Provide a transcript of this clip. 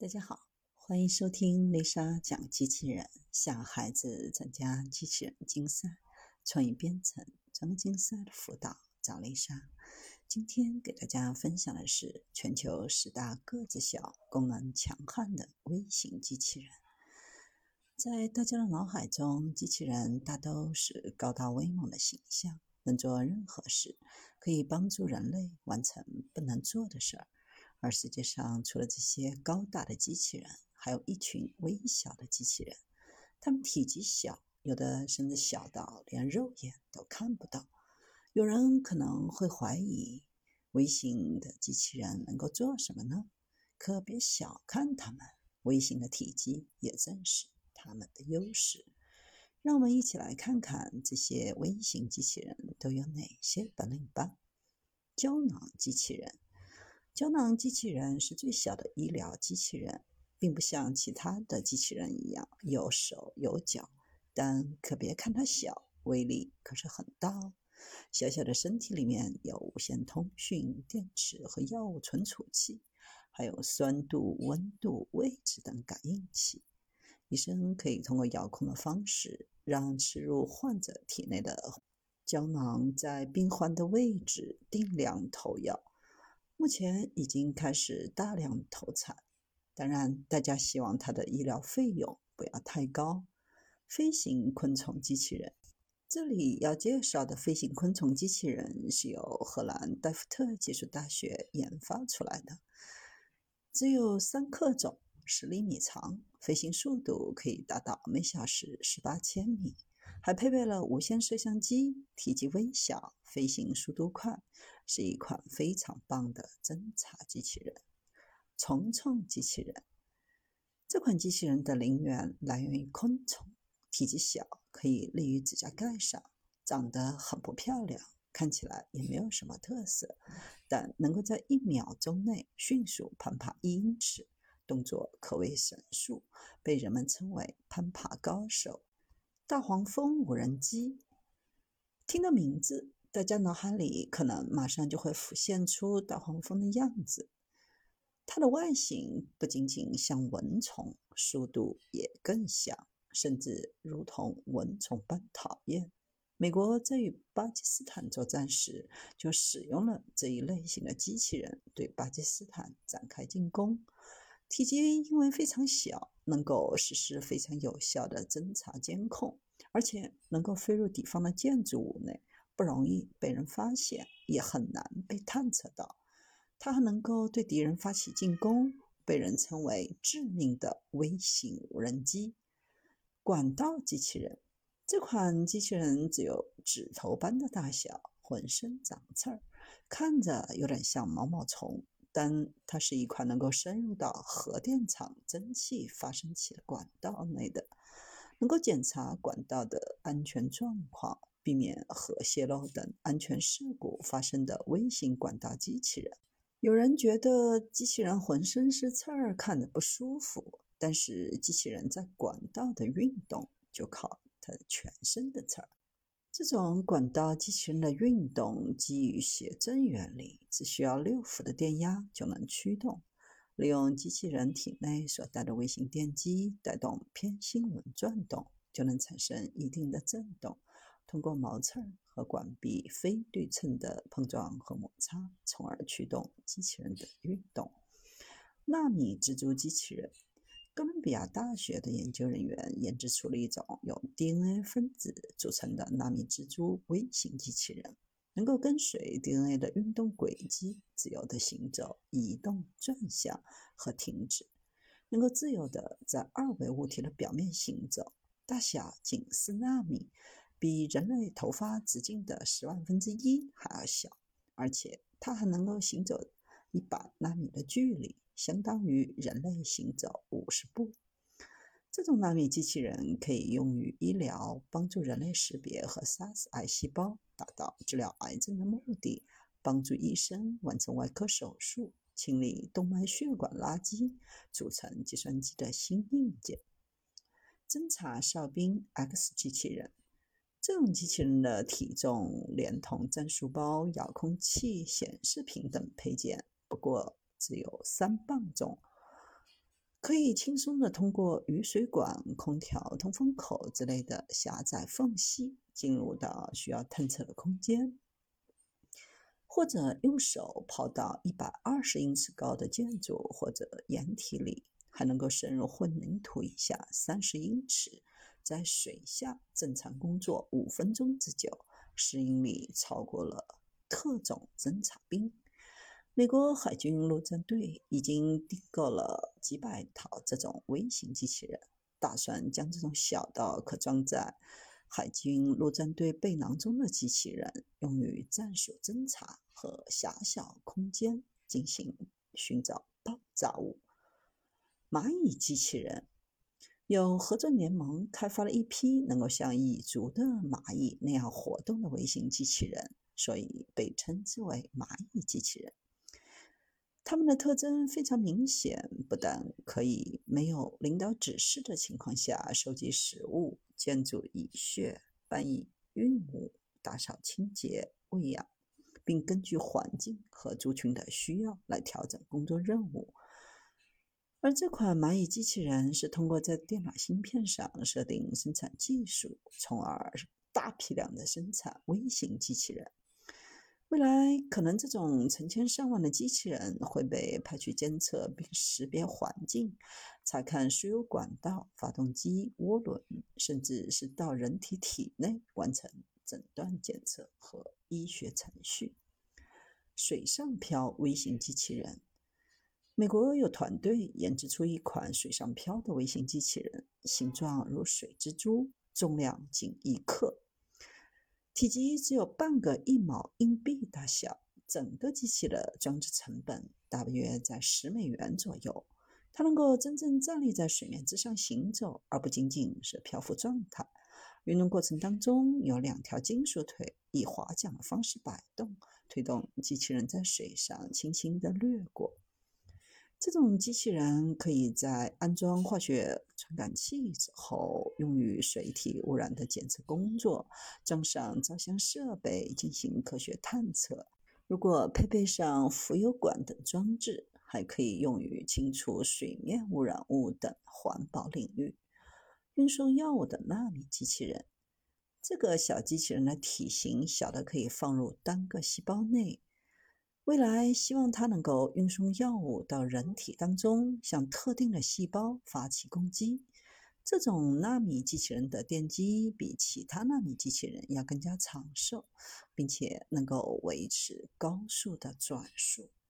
大家好，欢迎收听丽莎讲机器人，向孩子参加机器人竞赛、创意编程、专竞赛的辅导，找丽莎。今天给大家分享的是全球十大个子小、功能强悍的微型机器人。在大家的脑海中，机器人大都是高大威猛的形象，能做任何事，可以帮助人类完成不能做的事儿。而世界上除了这些高大的机器人，还有一群微小的机器人。它们体积小，有的甚至小到连肉眼都看不到。有人可能会怀疑，微型的机器人能够做什么呢？可别小看它们，微型的体积也正是它们的优势。让我们一起来看看这些微型机器人都有哪些本领吧。胶囊机器人。胶囊机器人是最小的医疗机器人，并不像其他的机器人一样有手有脚，但可别看它小，威力可是很大哦。小小的身体里面有无线通讯、电池和药物存储器，还有酸度、温度、位置等感应器。医生可以通过遥控的方式，让吃入患者体内的胶囊在病患的位置定量投药。目前已经开始大量投产，当然，大家希望它的医疗费用不要太高。飞行昆虫机器人，这里要介绍的飞行昆虫机器人是由荷兰戴夫特技术大学研发出来的，只有三克重，十厘米长，飞行速度可以达到每小时十八千米。还配备了无线摄像机，体积微小，飞行速度快，是一款非常棒的侦察机器人。虫虫机器人，这款机器人的灵源来源于昆虫，体积小，可以立于指甲盖上，长得很不漂亮，看起来也没有什么特色，但能够在一秒钟内迅速攀爬一英尺，动作可谓神速，被人们称为攀爬高手。大黄蜂无人机，听到名字，大家脑海里可能马上就会浮现出大黄蜂的样子。它的外形不仅仅像蚊虫，速度也更像，甚至如同蚊虫般讨厌。美国在与巴基斯坦作战时，就使用了这一类型的机器人对巴基斯坦展开进攻。体积因为非常小，能够实施非常有效的侦察监控，而且能够飞入敌方的建筑物内，不容易被人发现，也很难被探测到。它还能够对敌人发起进攻，被人称为“致命的微型无人机”。管道机器人这款机器人只有指头般的大小，浑身长刺儿，看着有点像毛毛虫。但它是一款能够深入到核电厂蒸汽发生器的管道内的，能够检查管道的安全状况，避免核泄漏等安全事故发生的微型管道机器人。有人觉得机器人浑身是刺儿，看着不舒服，但是机器人在管道的运动就靠它全身的刺儿。这种管道机器人的运动基于谐振原理，只需要六伏的电压就能驱动。利用机器人体内所带的微型电机带动偏心轮转动，就能产生一定的振动。通过毛刺和管壁非对称的碰撞和摩擦，从而驱动机器人的运动。纳米蜘蛛机器人。哥伦比亚大学的研究人员研制出了一种由 DNA 分子组成的纳米蜘蛛微型机器人，能够跟随 DNA 的运动轨迹自由地行走、移动、转向和停止，能够自由地在二维物体的表面行走，大小仅四纳米，比人类头发直径的十万分之一还要小，而且它还能够行走一百纳米的距离。相当于人类行走五十步。这种纳米机器人可以用于医疗，帮助人类识别和杀死癌细胞，达到治疗癌症的目的；帮助医生完成外科手术，清理动脉血管垃圾，组成计算机的新硬件。侦察哨兵 X 机器人，这种机器人的体重连同战术包、遥控器、显示屏等配件，不过。只有三磅重，可以轻松的通过雨水管、空调通风口之类的狭窄缝隙进入到需要探测的空间，或者用手抛到一百二十英尺高的建筑或者掩体里，还能够深入混凝土以下三十英尺，在水下正常工作五分钟之久，适应力超过了特种侦察兵。美国海军陆战队已经订购了几百套这种微型机器人，打算将这种小到可装在海军陆战队背囊中的机器人用于战术侦察和狭小空间进行寻找爆炸物。蚂蚁机器人有合作联盟开发了一批能够像蚁族的蚂蚁那样活动的微型机器人，所以被称之为蚂蚁机器人。它们的特征非常明显，不但可以没有领导指示的情况下收集食物、建筑蚁穴、搬运运物、打扫清洁、喂养，并根据环境和族群的需要来调整工作任务。而这款蚂蚁机器人是通过在电脑芯片上设定生产技术，从而大批量的生产微型机器人。未来可能，这种成千上万的机器人会被派去监测并识别环境、查看输油管道、发动机、涡轮，甚至是到人体体内完成诊断检测和医学程序。水上漂微型机器人，美国有团队研制出一款水上漂的微型机器人，形状如水蜘蛛，重量仅一克。体积只有半个一毛硬币大小，整个机器的装置成本大约在十美元左右。它能够真正站立在水面之上行走，而不仅仅是漂浮状态。运动过程当中，有两条金属腿以划桨的方式摆动，推动机器人在水上轻轻地掠过。这种机器人可以在安装化学传感器之后，用于水体污染的检测工作；装上照相设备进行科学探测。如果配备上浮油管等装置，还可以用于清除水面污染物等环保领域。运送药物的纳米机器人，这个小机器人的体型小的可以放入单个细胞内。未来希望它能够运送药物到人体当中，向特定的细胞发起攻击。这种纳米机器人的电机比其他纳米机器人要更加长寿，并且能够维持高速的转速。